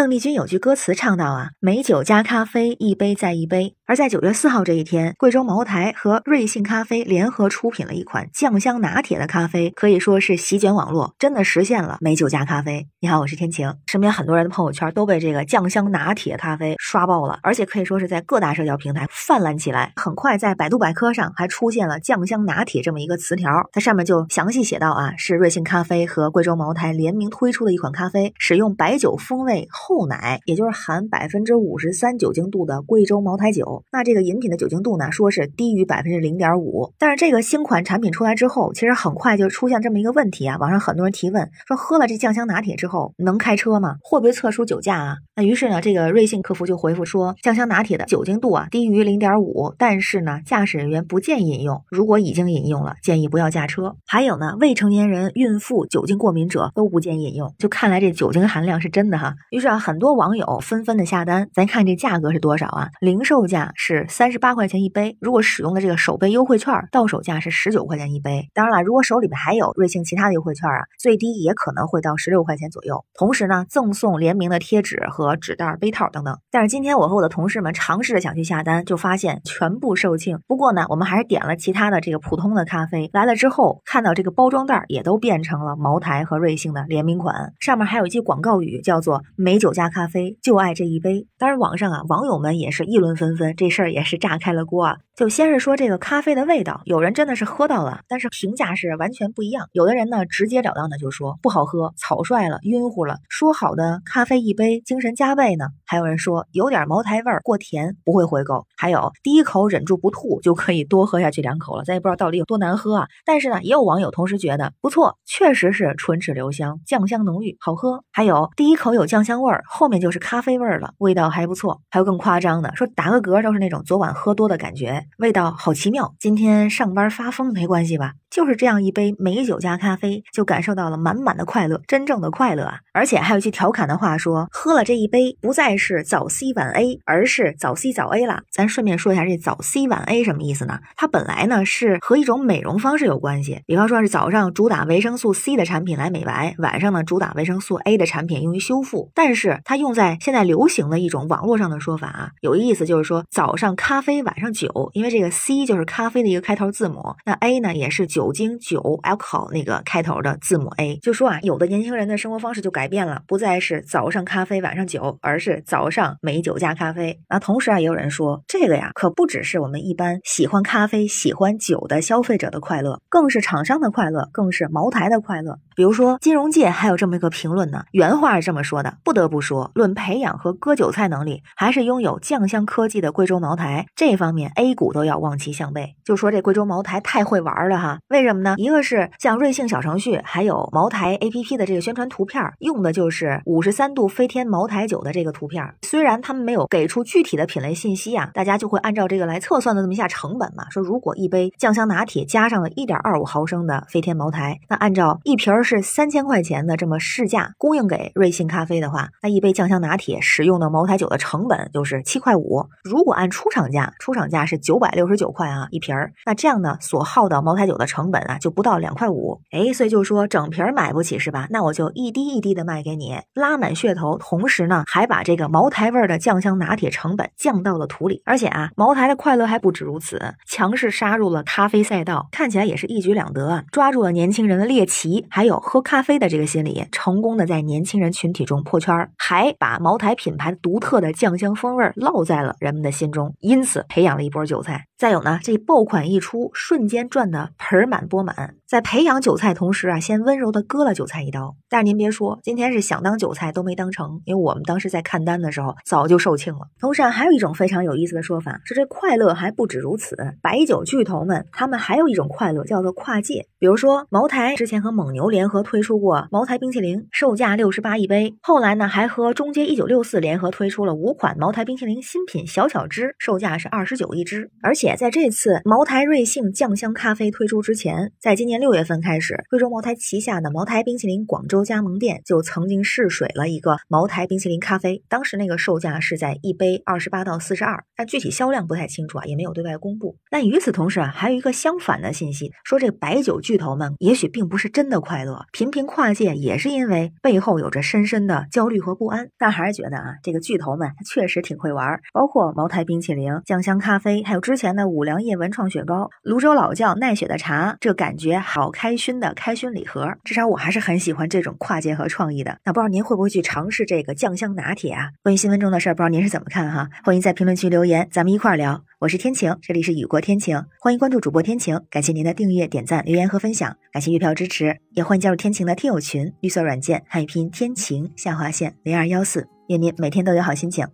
邓丽君有句歌词唱到啊，美酒加咖啡，一杯再一杯。而在九月四号这一天，贵州茅台和瑞幸咖啡联合出品了一款酱香拿铁的咖啡，可以说是席卷网络，真的实现了美酒加咖啡。你好，我是天晴，身边很多人的朋友圈都被这个酱香拿铁咖啡刷爆了，而且可以说是在各大社交平台泛滥起来。很快，在百度百科上还出现了酱香拿铁这么一个词条，它上面就详细写到啊，是瑞幸咖啡和贵州茅台联名推出的一款咖啡，使用白酒风味厚奶，也就是含百分之五十三酒精度的贵州茅台酒。那这个饮品的酒精度呢，说是低于百分之零点五。但是这个新款产品出来之后，其实很快就出现这么一个问题啊，网上很多人提问说，喝了这酱香拿铁之后能开车吗？会不会测出酒驾啊？那于是呢，这个瑞幸客服就回复说，酱香拿铁的酒精度啊低于零点五，但是呢，驾驶人员不建议饮用。如果已经饮用了，建议不要驾车。还有呢，未成年人、孕妇、酒精过敏者都不建议饮用。就看来这酒精含量是真的哈。于是啊，很多网友纷纷的下单。咱看这价格是多少啊？零售价是三十八块钱一杯，如果使用的这个首杯优惠券，到手价是十九块钱一杯。当然了，如果手里边还有瑞幸其他的优惠券啊，最低也可能会到十六块钱左右。同时呢，赠送联名的贴纸和纸袋、杯套等等。但是今天我和我的同事们尝试着想去下单，就发现全部售罄。不过呢，我们还是点了其他的这个普通的咖啡。来了之后，看到这个包装袋也都变成了茅台和瑞幸的联名款，上面还有一句广告语，叫做“美酒加咖啡，就爱这一杯”。当然，网上啊，网友们也是议论纷纷，这事儿也是炸开了锅啊。就先是说这个咖啡的味道，有人真的是喝到了，但是评价是完全不一样。有的人呢，直截了当的就说不好喝，草率了，晕乎了。说好的咖啡一杯，精神加倍呢？还有人说有点茅台味儿，过甜，不会回购。还有第一口忍住不吐，就可以多喝下去两口了。咱也不知道到底有多难喝啊。但是呢，也有网友同时觉得不错，确实是唇齿留香，酱香浓郁，好喝。还有第一口有酱香味儿，后面就是咖啡味儿了，味道还不错。还有更夸张的，说打个嗝都是那种昨晚喝多的感觉。味道好奇妙，今天上班发疯没关系吧？就是这样一杯美酒加咖啡，就感受到了满满的快乐，真正的快乐啊！而且还有句调侃的话说，喝了这一杯，不再是早 C 晚 A，而是早 C 早 A 了。咱顺便说一下，这早 C 晚 A 什么意思呢？它本来呢是和一种美容方式有关系，比方说是早上主打维生素 C 的产品来美白，晚上呢主打维生素 A 的产品用于修复。但是它用在现在流行的一种网络上的说法啊，有意思就是说早上咖啡，晚上酒，因为这个 C 就是咖啡的一个开头字母，那 A 呢也是酒。酒精酒 alcohol 那个开头的字母 A，就说啊，有的年轻人的生活方式就改变了，不再是早上咖啡晚上酒，而是早上美酒加咖啡。那同时啊，也有人说这个呀，可不只是我们一般喜欢咖啡、喜欢酒的消费者的快乐，更是厂商的快乐，更是茅台的快乐。比如说金融界还有这么一个评论呢，原话是这么说的：不得不说，论培养和割韭菜能力，还是拥有酱香科技的贵州茅台这方面 A 股都要望其项背。就说这贵州茅台太会玩了哈。为什么呢？一个是像瑞幸小程序，还有茅台 APP 的这个宣传图片，用的就是五十三度飞天茅台酒的这个图片。虽然他们没有给出具体的品类信息啊，大家就会按照这个来测算的这么一下成本嘛。说如果一杯酱香拿铁加上了一点二五毫升的飞天茅台，那按照一瓶是三千块钱的这么市价供应给瑞幸咖啡的话，那一杯酱香拿铁使用的茅台酒的成本就是七块五。如果按出厂价，出厂价是九百六十九块啊一瓶儿，那这样呢所耗的茅台酒的成成本啊。就不到两块五，哎，所以就说整瓶买不起是吧？那我就一滴一滴的卖给你，拉满噱头，同时呢，还把这个茅台味的酱香拿铁成本降到了土里。而且啊，茅台的快乐还不止如此，强势杀入了咖啡赛道，看起来也是一举两得啊，抓住了年轻人的猎奇，还有喝咖啡的这个心理，成功的在年轻人群体中破圈，还把茅台品牌独特的酱香风味烙在了人们的心中，因此培养了一波韭菜。再有呢，这爆款一出，瞬间赚得盆满钵满。在培养韭菜同时啊，先温柔的割了韭菜一刀。但是您别说，今天是想当韭菜都没当成，因为我们当时在看单的时候早就售罄了。同时啊，还有一种非常有意思的说法，是这快乐还不止如此。白酒巨头们他们还有一种快乐，叫做跨界。比如说茅台之前和蒙牛联合推出过茅台冰淇淋，售价六十八一杯。后来呢，还和中街一九六四联合推出了五款茅台冰淇淋新品小巧汁，售价是二十九一支，而且。在这次茅台瑞幸酱香咖啡推出之前，在今年年六月份开始，贵州茅台旗下的茅台冰淇淋广州加盟店就曾经试水了一个茅台冰淇淋咖啡，当时那个售价是在一杯二十八到四十二，但具体销量不太清楚啊，也没有对外公布。那与此同时啊，还有一个相反的信息，说这白酒巨头们也许并不是真的快乐，频频跨界也是因为背后有着深深的焦虑和不安。但还是觉得啊，这个巨头们确实挺会玩，包括茅台冰淇淋、酱香咖啡，还有之前的五粮液文创雪糕、泸州老窖奈雪的茶，这感觉好开熏的开熏礼盒。至少我还是很喜欢这种跨界和创意的。那不知道您会不会去尝试这个酱香拿铁啊？关于新闻中的事儿，不知道您是怎么看哈？欢迎在评论区留言，咱们一块儿聊。我是天晴，这里是雨过天晴，欢迎关注主播天晴。感谢您的订阅、点赞、留言和分享，感谢月票支持，也欢迎加入天晴的听友群，绿色软件汉语拼音天晴下划线零二幺四，愿您每天都有好心情。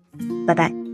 拜拜。